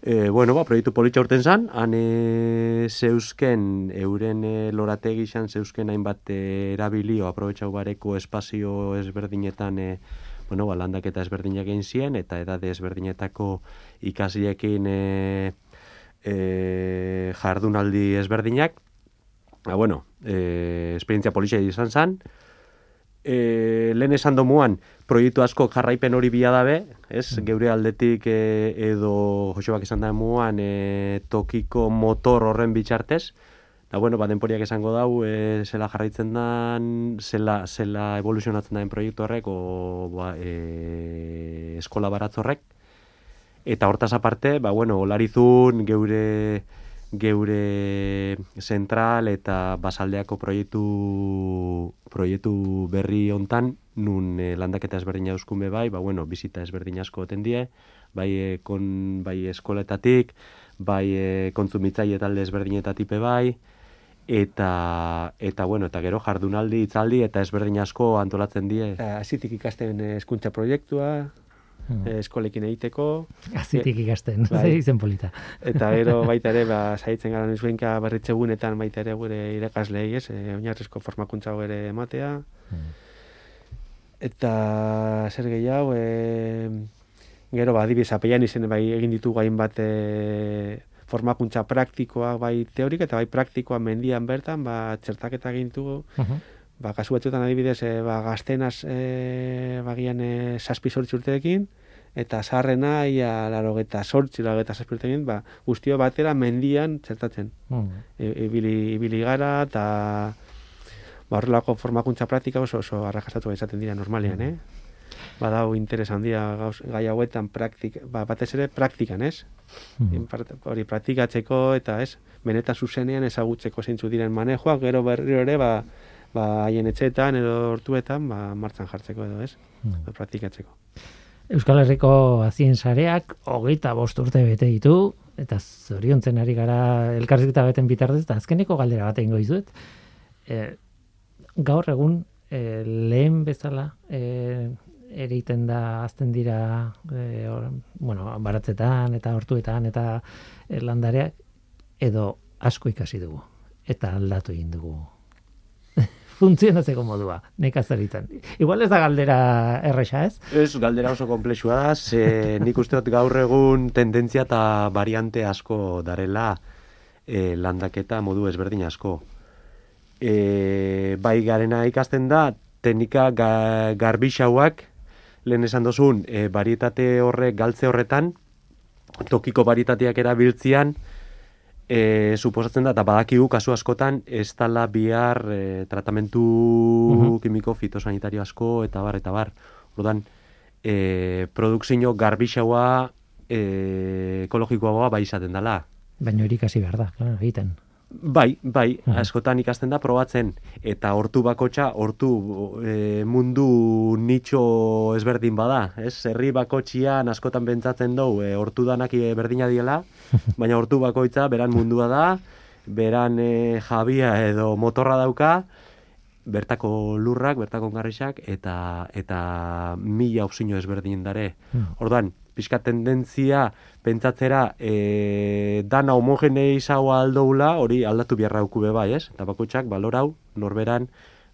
E, bueno, ba, proiektu politxa urten zan, han e, euren e, lorategi izan zeuzken hainbat e, erabilio, aprobetxau bareko espazio ezberdinetan, e, bueno, ba, landaketa ezberdinak egin ziren, eta edade ezberdinetako ikasliekin e, e, jardunaldi ezberdinak. Ba, bueno, e, esperientzia politxa izan zan, e, lehen esan domuan, proiektu asko jarraipen hori bila dabe, ez? Geure aldetik e, edo Josebak esan da muan e, tokiko motor horren bitxartez, Da, bueno, ba, denporiak esango dau, e, zela jarraitzen dan, zela, zela evoluzionatzen den proiektu horrek, o ba, e, eskola baratz horrek. Eta hortaz aparte, ba, bueno, olarizun geure geure zentral eta basaldeako proiektu proiektu berri hontan nun e, landaketa ezberdina euskun bai, ba bueno, bizita ezberdin asko oten die, bai e, kon bai eskoletatik, bai e, kontsumitzaile talde ezberdinetatik be bai, eta eta bueno, eta gero jardunaldi, hitzaldi eta ezberdin asko antolatzen die. Eta Hazitik ikasten eh, hezkuntza proiektua, Eh, eskolekin egiteko, Azitik ikasten, Bai. ze izen polita. eta gero *laughs* baita ere, ba, saitzen gara nizbenka berritzegunetan baita ere gure irakaslei, ez, e, oinarrizko formakuntza ere ematea, eta zer gehiago, e, gero, ba, adibidez, apeian izen bai egin ditugu hainbat e, formakuntza praktikoak bai teorik eta bai praktikoa mendian bertan, ba, txertaketa egin ditugu, Mhm. ba, kasu batzuetan adibidez, e, ba, gaztenaz e, bagian e, saspi sortzi urterekin, eta zaharrena ia larogeta sortzi, larogeta saspi urterekin, ba, guztio batera mendian txertatzen. Mhm. E, ibili, ibili gara, eta ba, horrelako formakuntza praktika oso, oso arrakastatu izaten dira normalean, eh? Badau interes handia gauz, gai hauetan praktik, ba, batez ere praktikan, ez? Inpart- Hori praktikatzeko eta ez, benetan zuzenean ezagutzeko zeintzu diren manejoak, gero berriro ere, ba, ba haien etxeetan edo hortuetan, ba, martzan jartzeko edo, ez? Mhm. Praktikatzeko. Euskal Herriko azien sareak hogeita bost urte bete ditu, eta zoriontzen ari gara elkarrizketa beten bitartez, eta azkeneko galdera bat egingo dizuet. E, gaur egun e, lehen bezala e, ereiten da azten dira e, or, bueno, baratzetan eta hortuetan eta e, landareak edo asko ikasi dugu eta aldatu egin dugu funtzionatzeko modua nekazaritan. Igual ez da galdera erresa, ez? Ez, galdera oso komplexua da, ze nik uste gaur egun tendentzia eta variante asko darela e, landaketa modu ezberdin asko. e, bai garena ikasten da, teknika ga, garbixauak, lehen esan dozun, e, barietate horrek, galtze horretan, tokiko baritateak erabiltzian, e, suposatzen da, eta badakigu kasu askotan, ez dala bihar e, tratamentu Mhm. kimiko fitosanitario asko, eta bar, eta bar. Ordan, e, produkzio garbixaua e, ekologikoagoa bai izaten dela. Baina hori ikasi behar da, claro, egiten. Bai, bai, Mhm. askotan ikasten da probatzen eta hortu bakotxa, hortu e, mundu nitxo ezberdin bada, ez? Herri bakotxian askotan pentsatzen dugu e, hortu danak berdina diela, *laughs* baina hortu bakoitza beran mundua da, beran e, jabia edo motorra dauka, bertako lurrak, bertako ongarrixak, eta, eta mila opzio ezberdin dare. Hmm. Orduan, pixka tendentzia pentsatzera e, dana homogeneizagoa aldoula, hori aldatu biharra be bai, ez? Eta bakoitzak balorau, norberan,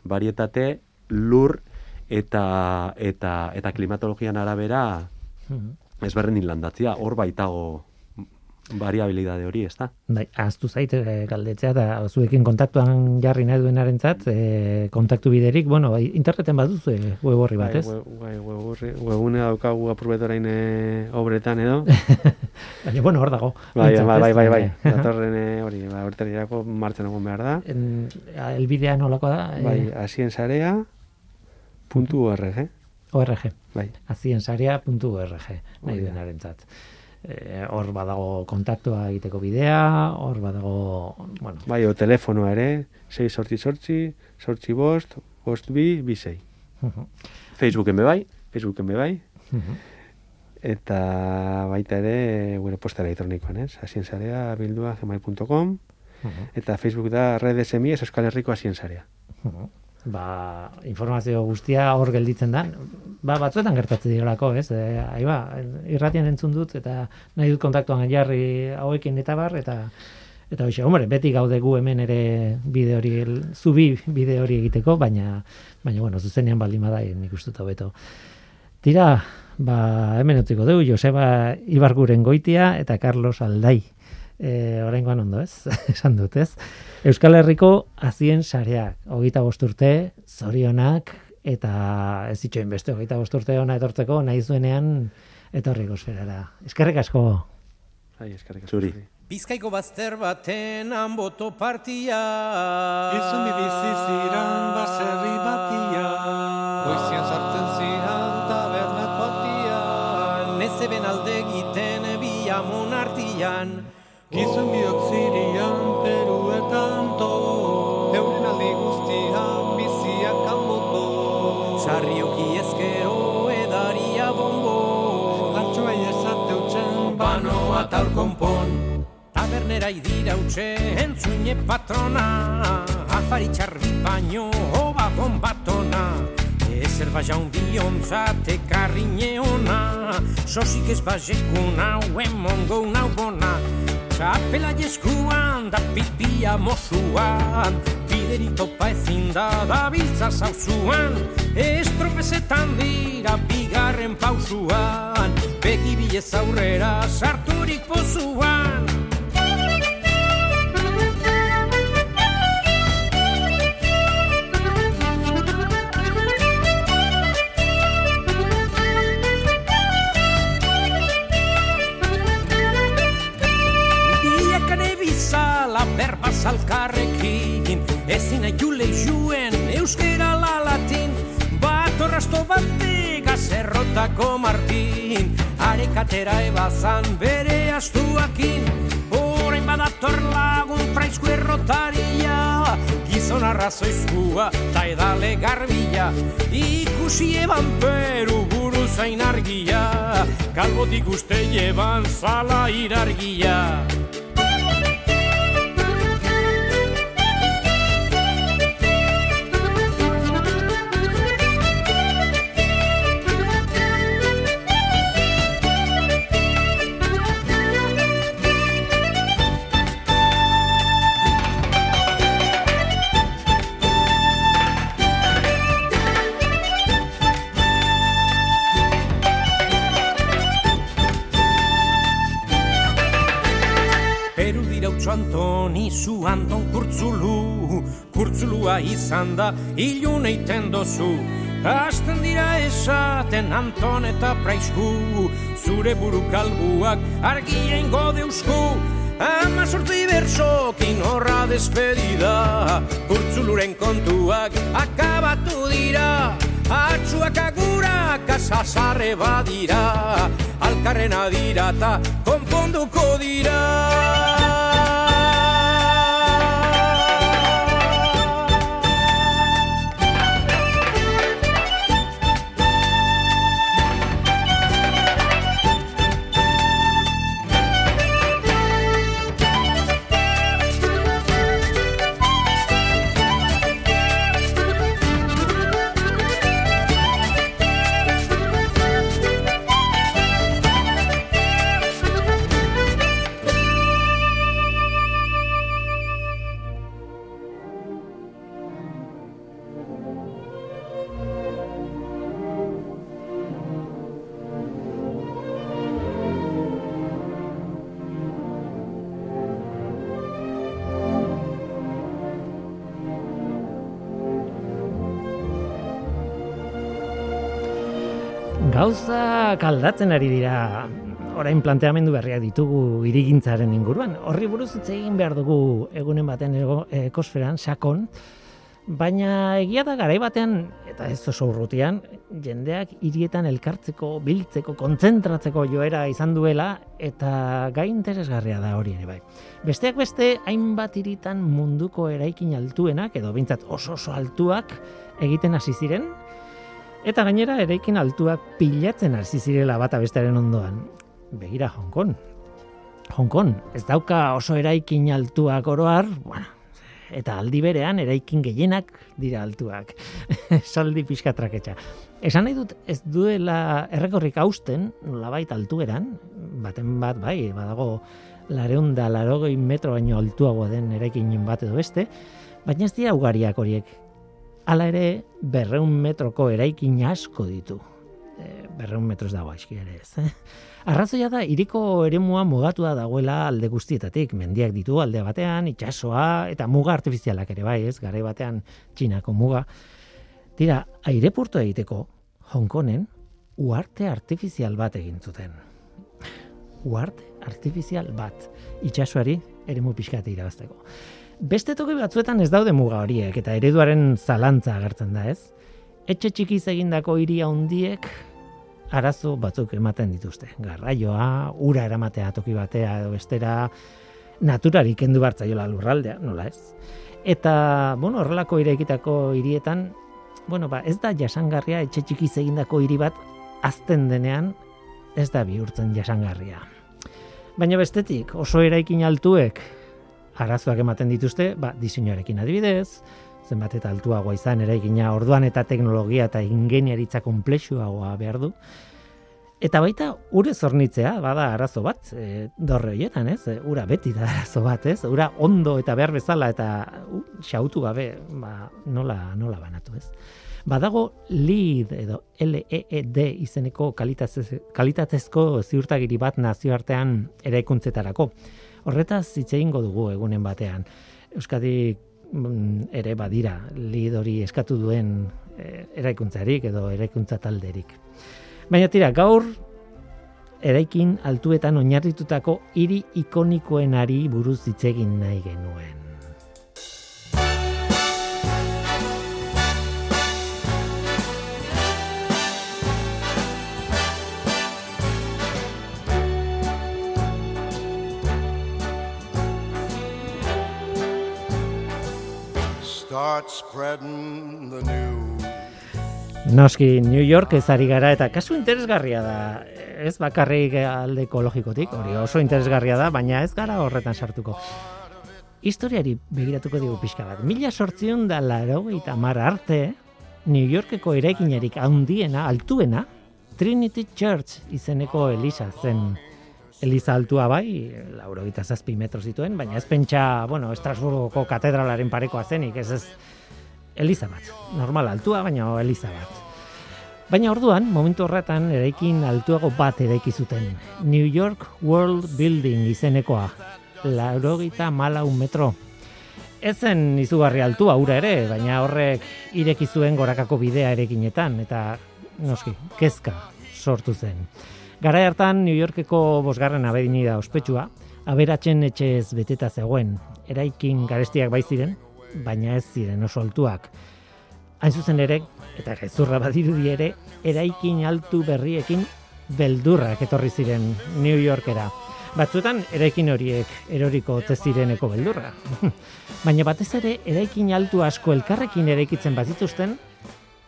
varietate, lur eta eta eta klimatologian arabera Mhm. ezberdin landatzia, hor baitago variabilidade hori, ez da? Bai, aztu zait e, galdetzea eta zuekin kontaktuan jarri nahi duenarentzat e, kontaktu biderik, bueno, bai, interneten baduzu e, web horri bat, Bai, ez? bai, webgune daukagu apurbetorain e, obretan edo. *laughs* Baina, bueno, hor dago. bai, bai, bai, bai, bai. *laughs* Datorren hori, ba, horretarako martxan egon behar da. en, elbidea nolakoa da? Bai, Eh, asiensarea puntu org, ORG. bai. aziensaria.org nahi Hori da. E, hor badago kontaktua egiteko bidea, hor badago, bueno, Bai, o telefonoa ere, 6 sortzi sortzi, sortzi bost, bost bi, bi sei. ujú, Facebooken be bai, Facebooken be bai, ujú. eta baita ere, bueno, posta elektronikoan, ez? Asiensarea bildua gmail.com, ujú, eta Facebook da Red SMI, ez Euskal Herriko asiensarea. ujú. Ba, informazio guztia hor gelditzen da. Ba, batzuetan gertatzen direlako, ez? E, ahi ba, irratian entzun dut, eta nahi dut kontaktuan jarri hauekin eta bar, eta Eta hoxe, hombre, beti gaude gu hemen ere bide hori, el- zubi bide hori egiteko, baina, baina bueno, zuzenean baldin bada, nik uste dut hobeto. Tira, ba, hemen utziko dugu, Joseba Ibarguren goitia eta Carlos Aldai. E, oraingoan ondo, ez? *laughs* Esan dut, ez? Euskal Herriko azien sareak, hogeita bosturte, zorionak, eta ez itxoin beste hogeita bosturte ona etortzeko, nahi zuenean etorriko esferara. Eskerrik asko. Bai, eskerrik asko. Zuri. Bizkaiko bazter baten anboto partia Gizon bizi ziran baserri batia Goizian sartzen ziran tabernak batia Nezeben alde egiten bi amon artian Gizon biok zirian peruetan to Euren alde guztian biziak kanboto Sarrioki ezkero edaria bombo Antxoa esate utxen Banoa tal konpon. Tabernera idira utxe entzuine patrona. Alfari txarbi baino hoba bombatona Ezer bajaun biontzat ekarri ona Sosik ez bajekuna uen mongo nau bona Txapela jeskuan da pipia mosuan. Bideri topa ezin da da biltza zauzuan Estropezetan dira bigarren pausuan. Begi bilez aurrera sarturik pozuan berba zalkarrekin Ezin aiule juen euskera la latin Bat orrasto batega zerrotako martin. Arekatera ebazan bere astuakin Orain badator lagun praizku errotaria. Gizon arrazoizkua ta edale garbila Ikusi eban peru buru zain argia. Kalbotik uste eban zala irargia Kurtzulua izan da ilun eiten dozu. Hasten dira esaten Anton eta praizku. Zure buru kalbuak argien godeusku Ama sortzi bersokin horra despedida. Kurtzuluren kontuak akabatu dira. Atxuak agurak asasarre badira. Alkarren adira eta konponduko dira Gauza kaldatzen ari dira. Orain planteamendu berriak ditugu irigintzaren inguruan. Horri buruz hitz egin behar dugu egunen baten ekosferan sakon. Baina egia da garai batean eta ez oso urrutian jendeak hirietan elkartzeko, biltzeko, kontzentratzeko joera izan duela eta gai interesgarria da hori ere bai. Besteak beste hainbat hiritan munduko eraikin altuenak edo bintzat oso oso altuak egiten hasi ziren Eta gainera eraikin altuak pilatzen hasi zirela bata bestearen ondoan. Begira Hong Kong. Hong Kong, ez dauka oso eraikin altuak oroar, bueno, eta aldi berean eraikin gehienak dira altuak. *laughs* Saldi pixka traketxa. Esan nahi dut ez duela errekorrik hausten, nolabait altueran, baten bat bai, badago lareun da larogei metro baino altuagoa den eraikin bat edo beste, baina ez dira ugariak horiek. Hala ere, berreun metroko eraikin asko ditu. E, berreun metroz dago aizki ere ez. Eh? Arrazoia da, iriko eremua mugatua dagoela alde guztietatik. Mendiak ditu alde batean, itsasoa eta muga artifizialak ere bai, ez? Garai batean txinako muga. Tira, aireportu egiteko Hongkonen uarte artifizial bat egin zuten. Uarte artifizial bat. Itsasoari eremu pixkate irabazteko. Beste toki batzuetan ez daude muga horiek eta ereduaren zalantza agertzen da, ez? Etxe txikiz egindako hiria handiek arazo batzuk ematen dituzte. Garraioa, ura eramatea toki batea edo bestera, naturari kendu bartzaiola lurraldea, nola ez? Eta, bueno, horrelako irekitako hirietan, bueno, ba, ez da jasangarria etxe txikiz egindako hiri bat azten denean ez da bihurtzen jasangarria. Baina bestetik, oso eraikin altuek arazoak ematen dituzte, ba, diseinuarekin adibidez, zenbat eta altuagoa izan eraikina orduan eta teknologia eta ingeniaritza konplexuagoa behar du. Eta baita ure zornitzea, bada arazo bat, e, dorre horietan, ez? E, ura beti da arazo bat, ez? Ura ondo eta behar bezala eta uh, xautu gabe, ba, nola, nola banatu, ez? Badago LEED edo LEED izeneko kalitatez, kalitatezko ziurtagiri bat nazioartean eraikuntzetarako. Horretaz hitz egingo dugu egunen batean. Euskadi mm, ere badira LEED hori eskatu duen e, eraikuntzarik edo eraikuntza talderik. Baina tira, gaur eraikin altuetan oinarritutako hiri ikonikoenari buruz hitz egin nahi genuen. Start spreading the news. Noski, New York ez ari gara eta kasu interesgarria da. Ez bakarrik alde ekologikotik, hori oso interesgarria da, baina ez gara horretan sartuko. Historiari begiratuko digu pixka bat. Mila sortzion da laro eta mar arte, New Yorkeko eraikinarik handiena, altuena, Trinity Church izeneko Elisa zen. Eliza altua bai, lauro zazpi metro zituen, baina ez pentsa, bueno, Estrasburgoko katedralaren parekoa zenik, ez ez, Eliza bat. Normal altua, baina Eliza bat. Baina orduan, momentu horretan, eraikin altuago bat eraiki zuten. New York World Building izenekoa. laurogita malau metro. Ez zen izugarri altua ura ere, baina horrek ireki zuen gorakako bidea erekinetan, eta noski, kezka sortu zen. Gara hartan New Yorkeko bosgarren abedini ospetsua, aberatzen etxez beteta zegoen, eraikin garestiak bai ziren, baina ez ziren oso altuak. Hain zuzen ere, eta gezurra badirudi ere, eraikin altu berriekin beldurrak etorri ziren New Yorkera. Batzuetan eraikin horiek eroriko ote zireneko beldurra. *laughs* Baina batez ere eraikin altu asko elkarrekin eraikitzen bazituzten,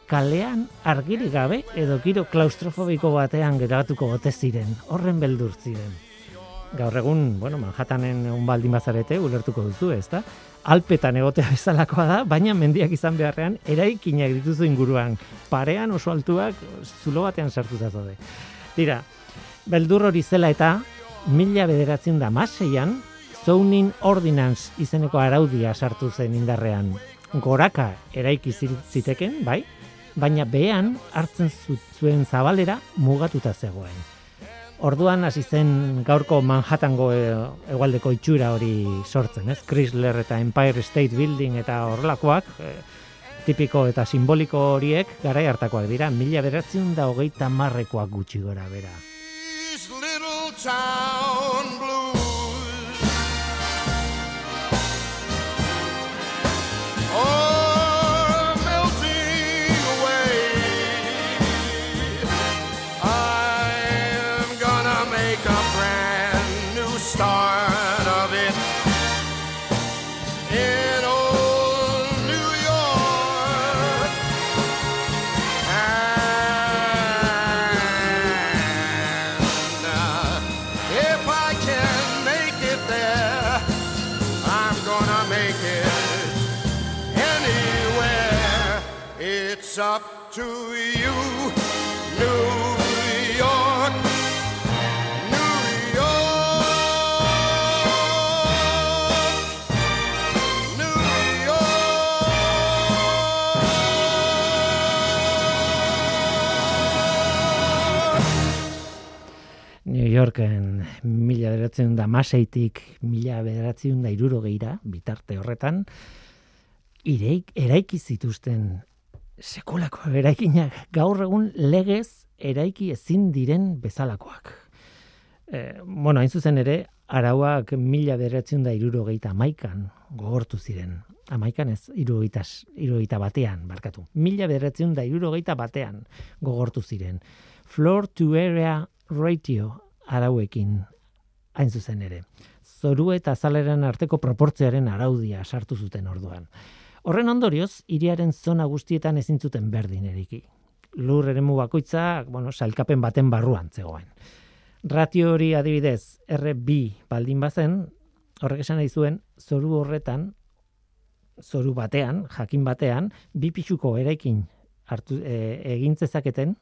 kalean argirik gabe edo giro klaustrofobiko batean geratuko ote ziren, horren beldur ziren. Gaur egun, bueno, Manhattanen egun baldin bazarete, ulertuko duzu, ezta? Alpetan egotea *laughs* bezalakoa da, baina mendiak izan beharrean eraikinak dituzu inguruan. Parean oso altuak zulo batean sartuta zaude. Tira, beldur hori zela eta mila bederatzen da maseian, Zoning Ordinance izeneko araudia sartu zen indarrean. Goraka eraiki zi- ziteken, bai, baina behean hartzen zu- zuen zabalera mugatuta zegoen. Orduan hasi zen gaurko Manhattango e, hegoaldeko itxura hori sortzen, ez? Chrysler eta Empire State Building eta horrelakoak, e, tipiko eta simboliko horiek garai hartakoak dira, mila beratzen da hogeita marrekoak gutxi gora bera. Yorken mila bederatzen da maseitik mila bederatzen da irurogeira, bitarte horretan, ireik, eraiki zituzten sekulako eraikinak gaur egun legez eraiki ezin diren bezalakoak. E, bueno, hain zuzen ere, arauak mila bederatzen da irurogeita amaikan gogortu ziren. Amaikan ez, irurogeita, irurogeita batean, barkatu. Mila bederatzen da irurogeita batean gogortu ziren. Floor to area ratio arauekin hain zuzen ere. Zoru eta azaleren arteko proportzioaren araudia sartu zuten orduan. Horren ondorioz, hiriaren zona guztietan ezin zuten berdin eriki. Lur eremu bakoitza, bueno, salkapen baten barruan zegoen. Ratio hori adibidez, RB baldin bazen, horrek esan nahi zuen, zoru horretan, zoru batean, jakin batean, bi pixuko eraikin hartu, e, egin zezaketen,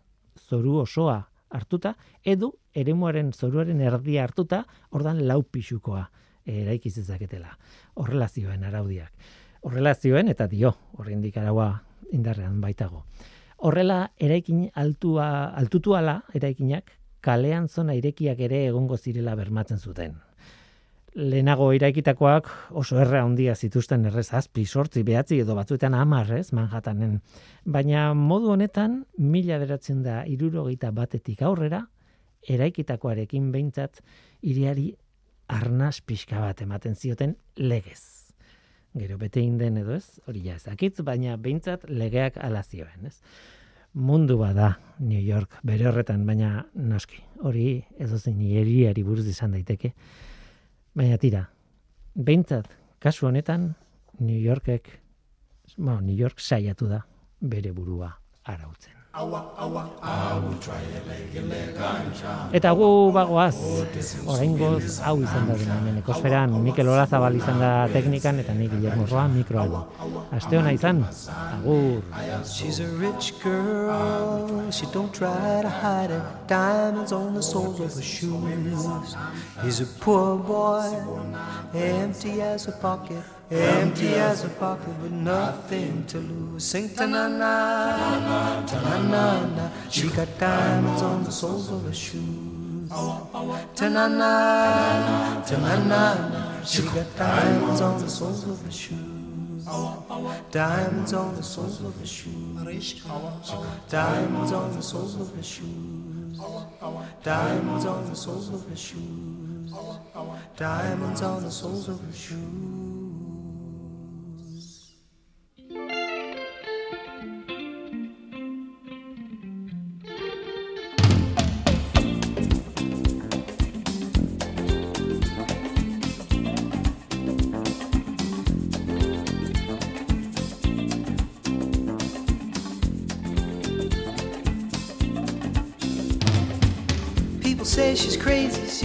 zoru osoa hartuta, edo eremuaren zoruaren erdia hartuta, ordan lau pixukoa eraiki zezaketela. Horrela zioen araudiak. Horrela zioen, eta dio, horrendik araua indarrean baitago. Horrela, eraikin altua, altutu ala, eraikinak, kalean zona irekiak ere egongo zirela bermatzen zuten. Lehenago iraikitakoak oso erra handia zituzten errez azpi, sortzi, behatzi edo batzuetan hamar, ez, Manhattanen. Baina modu honetan, mila beratzen da irurogeita batetik aurrera, eraikitakoarekin behintzat, iriari arnaz pixka bat ematen zioten legez. Gero bete den edo ez, hori ja ezakitz, baina behintzat legeak ala zioen, ez. Mundu bada New York bere horretan, baina noski, hori edo zein buruz izan daiteke. Baina tira, behintzat, kasu honetan, New Yorkek, bueno, New York saiatu da bere burua arautzen. Eta gu bagoaz, oraingoz hau izan da dena hemen ekosferan, Mikel Olazabal izan da teknikan eta nik Guillermo Roa mikroan. Aste hona izan, agur. She's a rich girl, she don't try to hide it. Diamonds on the soles of her shoes. He's a poor boy, empty as a pocket, empty as a pocket with nothing to lose. Sing ta na na, ta na na na. She got diamonds on the soles of her shoes. Ta na na, ta na na na. She got diamonds on the soles of her shoes. Diamonds on the soles of her shoes. Diamonds on the soles of her shoes. Diamonds on the soles of her shoes. Diamonds on the soles of her shoes.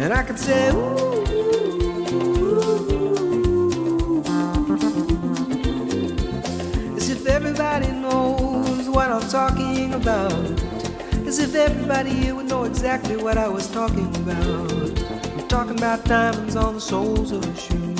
And I could say, Ooh. As if everybody knows what I'm talking about. As if everybody here would know exactly what I was talking about. I'm talking about diamonds on the soles of her shoes.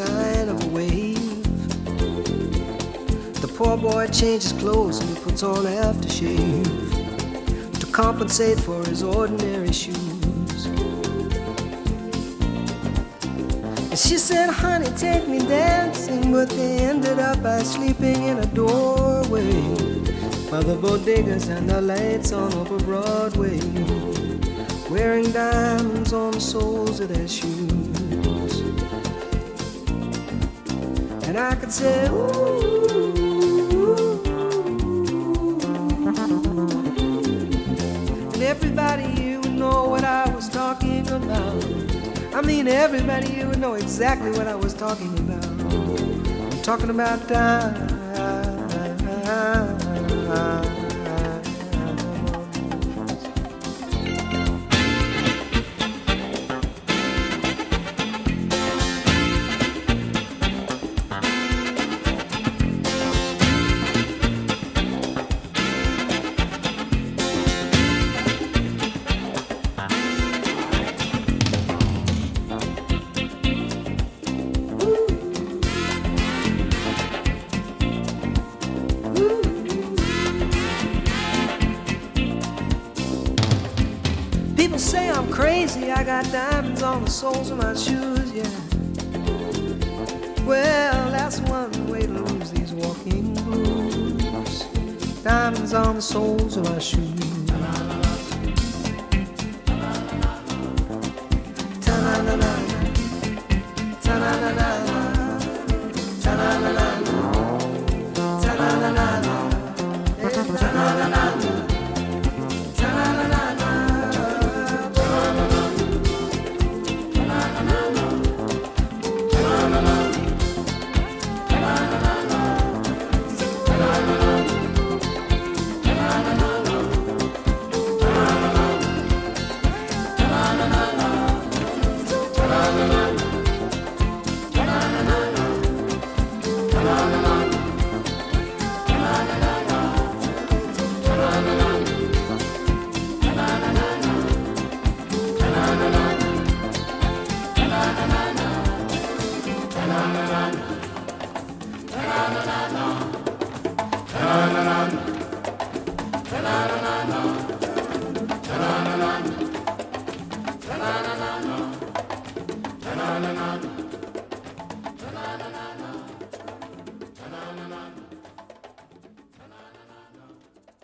Of a wave. The poor boy changes clothes and he puts on aftershave to compensate for his ordinary shoes. And she said, honey, take me dancing, but they ended up by sleeping in a doorway by the bodegas and the lights on over Broadway wearing diamonds on the soles of their shoes. I could say, ooh. And everybody you would know what I was talking about. I mean, everybody you would know exactly what I was talking about. I'm talking about diamonds. Got diamonds on the soles of my shoes, yeah. Well, that's one way to lose these walking blues. Diamonds on the soles of my shoes.